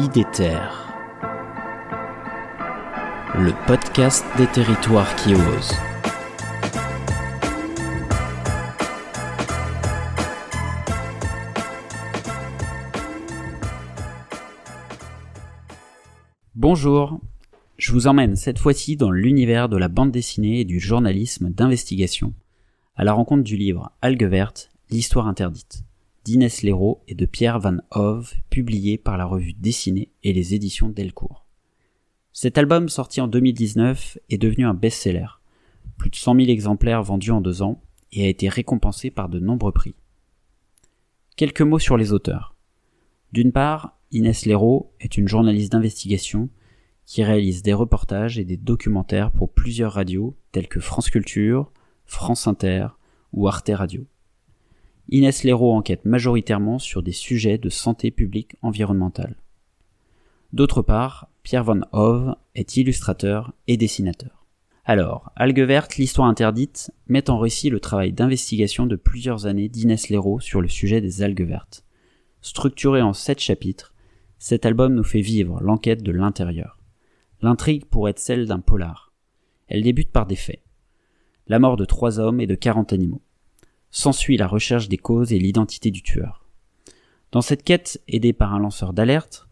IDETER, le podcast des territoires qui osent. Bonjour, je vous emmène cette fois-ci dans l'univers de la bande dessinée et du journalisme d'investigation, à la rencontre du livre Algue verte, l'histoire interdite d'Inès Léraud et de Pierre Van Hove, publié par la revue Dessinée et les éditions Delcourt. Cet album, sorti en 2019, est devenu un best-seller. Plus de 100 000 exemplaires vendus en deux ans et a été récompensé par de nombreux prix. Quelques mots sur les auteurs. D'une part, Inès Léraud est une journaliste d'investigation qui réalise des reportages et des documentaires pour plusieurs radios telles que France Culture, France Inter ou Arte Radio. Inès Léraud enquête majoritairement sur des sujets de santé publique environnementale. D'autre part, Pierre Van Hove est illustrateur et dessinateur. Alors, Algue verte, l'histoire interdite, met en récit le travail d'investigation de plusieurs années d'Inès Léraud sur le sujet des algues vertes. Structuré en sept chapitres, cet album nous fait vivre l'enquête de l'intérieur. L'intrigue pourrait être celle d'un polar. Elle débute par des faits. La mort de trois hommes et de quarante animaux. S'ensuit la recherche des causes et l'identité du tueur. Dans cette quête, aidée par un lanceur d'alerte,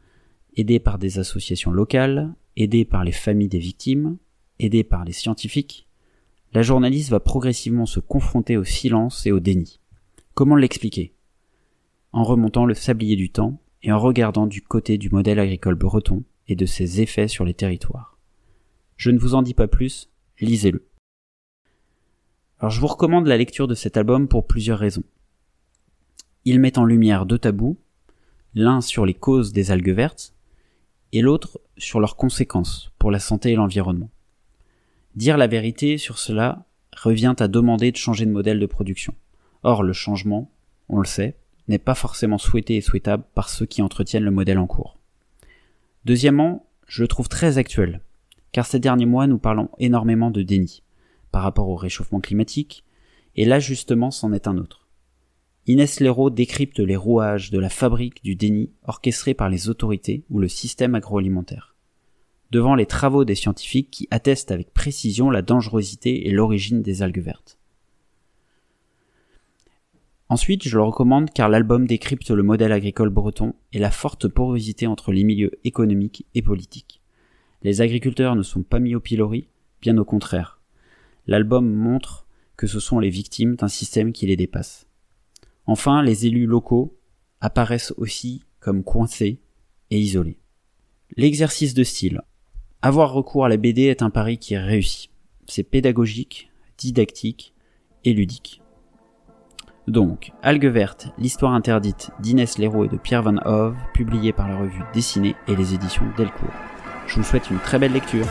aidée par des associations locales, aidée par les familles des victimes, aidée par les scientifiques, la journaliste va progressivement se confronter au silence et au déni. Comment l'expliquer? En remontant le sablier du temps et en regardant du côté du modèle agricole breton et de ses effets sur les territoires. Je ne vous en dis pas plus, lisez-le. Alors je vous recommande la lecture de cet album pour plusieurs raisons. Il met en lumière deux tabous, l'un sur les causes des algues vertes et l'autre sur leurs conséquences pour la santé et l'environnement. Dire la vérité sur cela revient à demander de changer de modèle de production. Or le changement, on le sait, n'est pas forcément souhaité et souhaitable par ceux qui entretiennent le modèle en cours. Deuxièmement, je le trouve très actuel, car ces derniers mois nous parlons énormément de déni par rapport au réchauffement climatique, et là justement c'en est un autre. Inès Léraud décrypte les rouages de la fabrique du déni orchestrée par les autorités ou le système agroalimentaire. Devant les travaux des scientifiques qui attestent avec précision la dangerosité et l'origine des algues vertes. Ensuite, je le recommande car l'album décrypte le modèle agricole breton et la forte porosité entre les milieux économiques et politiques. Les agriculteurs ne sont pas mis au pilori, bien au contraire l'album montre que ce sont les victimes d'un système qui les dépasse. Enfin, les élus locaux apparaissent aussi comme coincés et isolés. L'exercice de style. Avoir recours à la BD est un pari qui est réussi. C'est pédagogique, didactique et ludique. Donc, Algue verte, l'histoire interdite d'Inès Léraud et de Pierre Van Hove, publié par la revue Dessinée et les éditions Delcourt. Je vous souhaite une très belle lecture.